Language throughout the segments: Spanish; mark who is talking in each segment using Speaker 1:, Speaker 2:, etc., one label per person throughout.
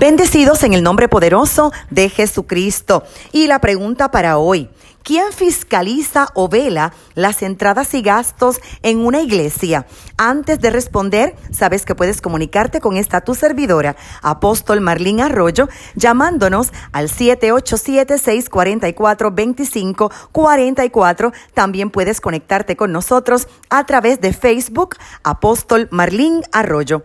Speaker 1: Bendecidos en el nombre poderoso de Jesucristo. Y la pregunta para hoy. ¿Quién fiscaliza o vela las entradas y gastos en una iglesia? Antes de responder, sabes que puedes comunicarte con esta tu servidora, Apóstol Marlín Arroyo, llamándonos al 787-644-2544. También puedes conectarte con nosotros a través de Facebook, Apóstol Marlín Arroyo.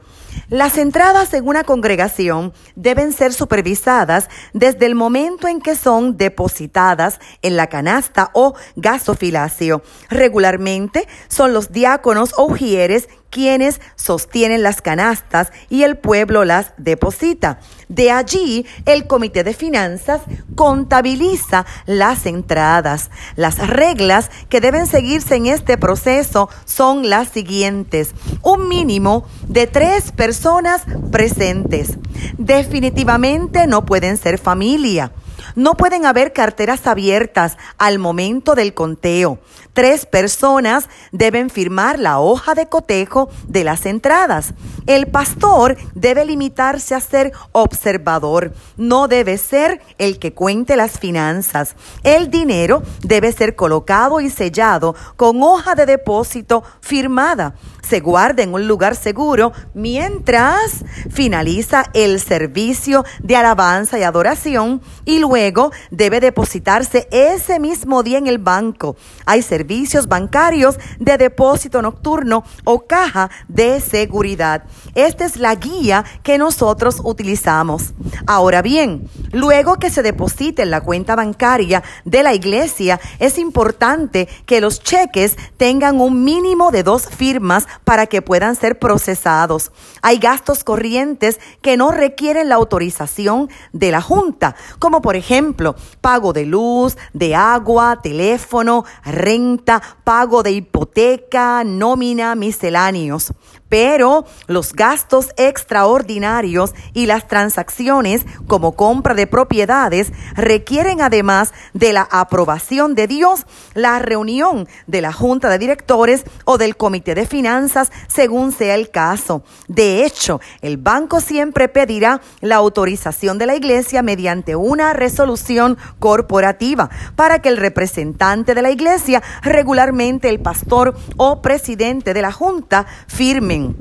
Speaker 1: Las entradas en una congregación deben ser supervisadas desde el momento en que son depositadas en la canasta o gasofilacio. Regularmente son los diáconos o ujieres quienes sostienen las canastas y el pueblo las deposita. De allí, el Comité de Finanzas contabiliza las entradas. Las reglas que deben seguirse en este proceso son las siguientes. Un mínimo de tres personas presentes. Definitivamente no pueden ser familia. No pueden haber carteras abiertas al momento del conteo. Tres personas deben firmar la hoja de cotejo de las entradas. El pastor debe limitarse a ser observador, no debe ser el que cuente las finanzas. El dinero debe ser colocado y sellado con hoja de depósito firmada. Se guarda en un lugar seguro mientras finaliza el servicio de alabanza y adoración y luego debe depositarse ese mismo día en el banco. Hay servicios bancarios de depósito nocturno o caja de seguridad. Esta es la guía que nosotros utilizamos. Ahora bien, luego que se deposite en la cuenta bancaria de la iglesia, es importante que los cheques tengan un mínimo de dos firmas para que puedan ser procesados. Hay gastos corrientes que no requieren la autorización de la Junta, como por ejemplo pago de luz, de agua, teléfono, renta, pago de hipoteca, nómina, misceláneos pero los gastos extraordinarios y las transacciones como compra de propiedades requieren además de la aprobación de Dios, la reunión de la Junta de Directores o del Comité de Finanzas según sea el caso. De hecho, el banco siempre pedirá la autorización de la iglesia mediante una resolución corporativa para que el representante de la iglesia, regularmente el pastor o presidente de la Junta, firmen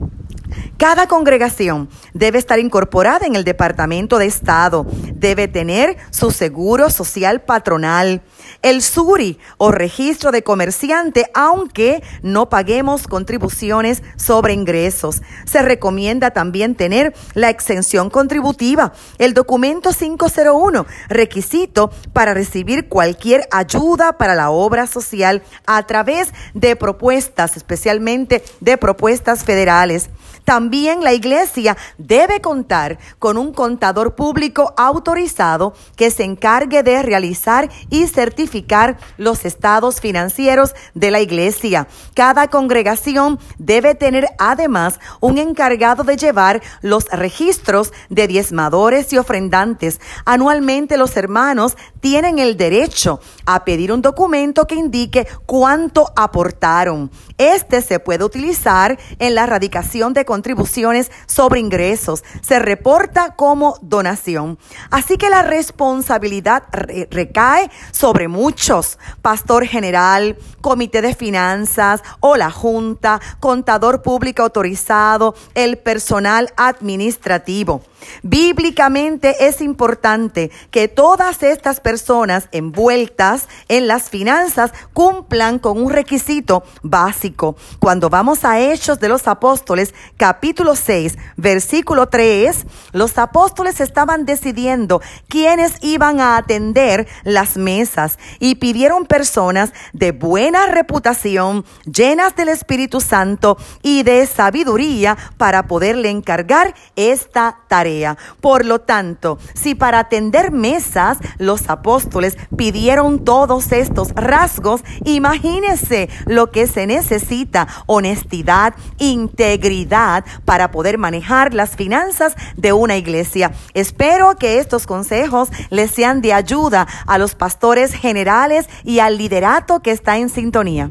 Speaker 1: cada congregación debe estar incorporada en el Departamento de Estado, debe tener su seguro social patronal, el SURI o registro de comerciante, aunque no paguemos contribuciones sobre ingresos. Se recomienda también tener la exención contributiva, el documento 501, requisito para recibir cualquier ayuda para la obra social a través de propuestas, especialmente de propuestas federales. También la iglesia debe contar con un contador público autorizado que se encargue de realizar y certificar los estados financieros de la iglesia. Cada congregación debe tener además un encargado de llevar los registros de diezmadores y ofrendantes. Anualmente los hermanos tienen el derecho a pedir un documento que indique cuánto aportaron. Este se puede utilizar en la radicación de contribuciones sobre ingresos. Se reporta como donación. Así que la responsabilidad recae sobre muchos. Pastor general, comité de finanzas o la junta, contador público autorizado, el personal administrativo. Bíblicamente es importante que todas estas personas envueltas en las finanzas cumplan con un requisito básico. Cuando vamos a Hechos de los Apóstoles, capítulo 6, versículo 3, los apóstoles estaban decidiendo quiénes iban a atender las mesas y pidieron personas de buena reputación, llenas del Espíritu Santo y de sabiduría para poderle encargar esta tarea. Por lo tanto, si para atender mesas los apóstoles pidieron todos estos rasgos, imagínense lo que se necesita, honestidad, integridad para poder manejar las finanzas de una iglesia. Espero que estos consejos les sean de ayuda a los pastores generales y al liderato que está en sintonía.